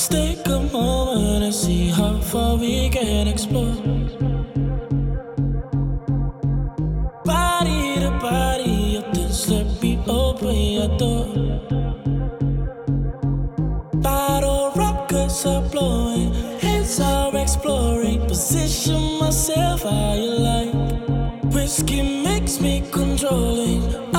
Let's take a moment and see how far we can explore. Body to body, oh, just let me open your door. Bottle rockets are blowing, heads are exploring. Position myself how you like. Whiskey makes me controlling.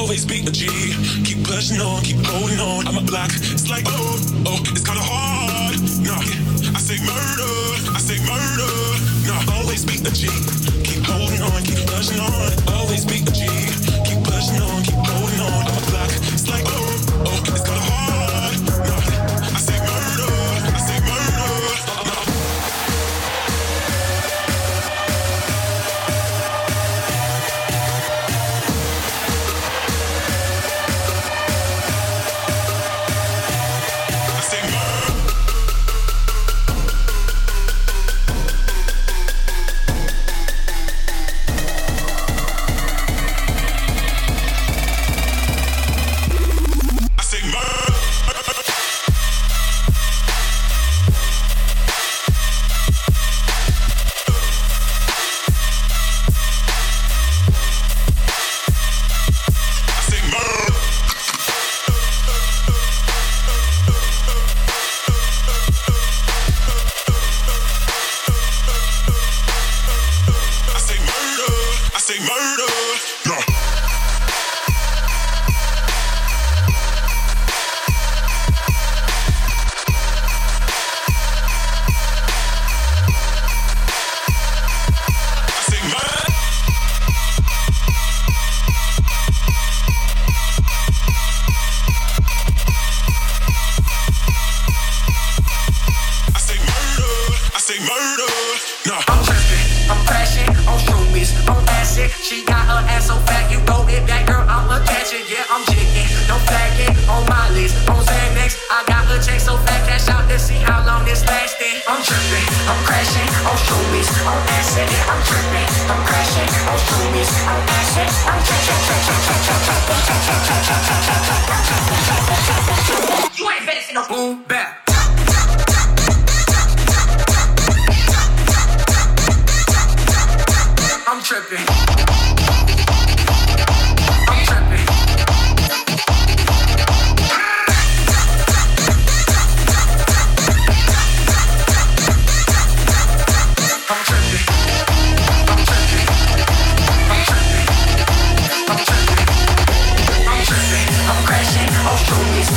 always be a G. Keep pushing on, keep going on. I'm a block. It's like, oh. ratchet, yeah, I'm jigging. No flagging on my list. on Xanax. I got a check so fat, cash out to see how long this lasting. I'm tripping, I'm crashing on showbiz, on acid. I'm tripping, I'm crashing on showbiz, on acid. I'm tripping, You ain't better than no boom bap. I'm tripping.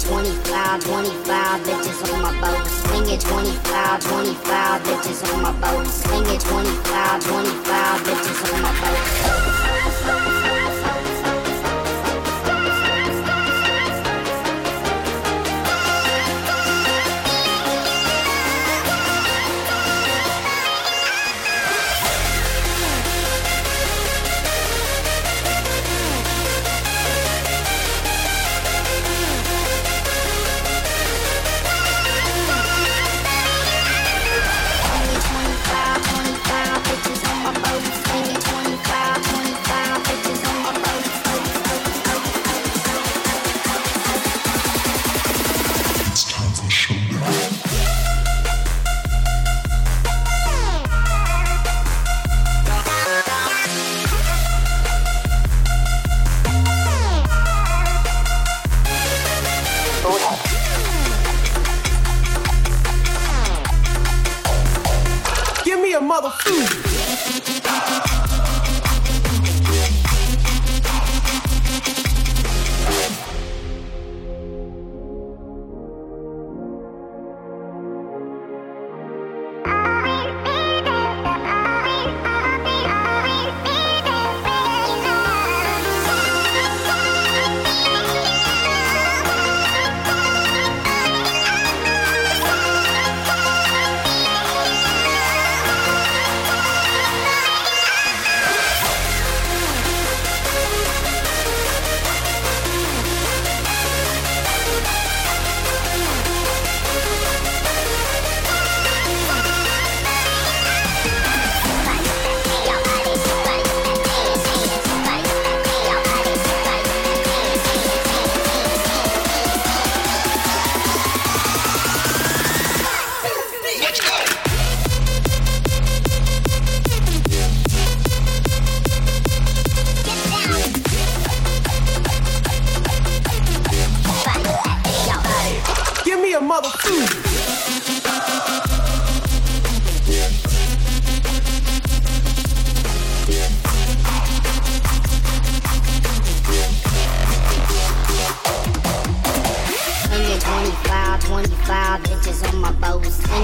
25, 25 bitches on my boat. Swing it 25, 25 bitches on my boat. Swing it 25, 25 bitches on my boat.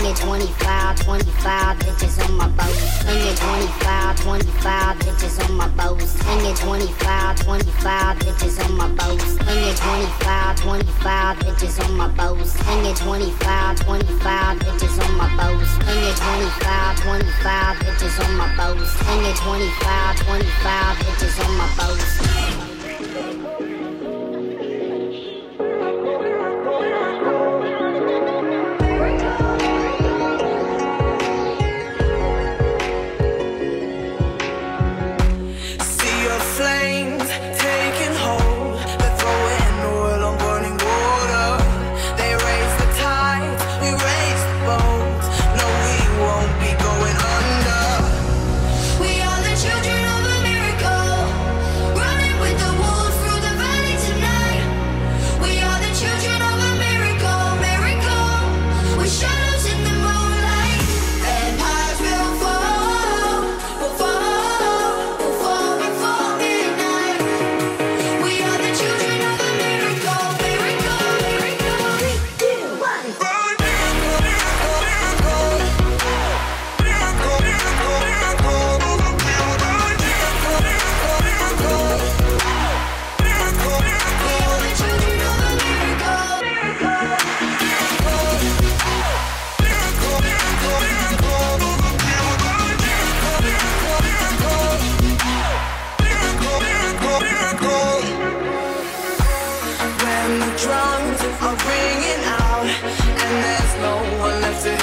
swinging 25, 25 inches on my bones. Swinging 25, 25 inches on my bones. Swinging 25, 25 inches on my bones. Swinging 25, 25 inches on my bones. Swinging 25, 25 inches on my bones. Swinging 25, 25 inches on my bones. the drums are ringing out, and there's no one left to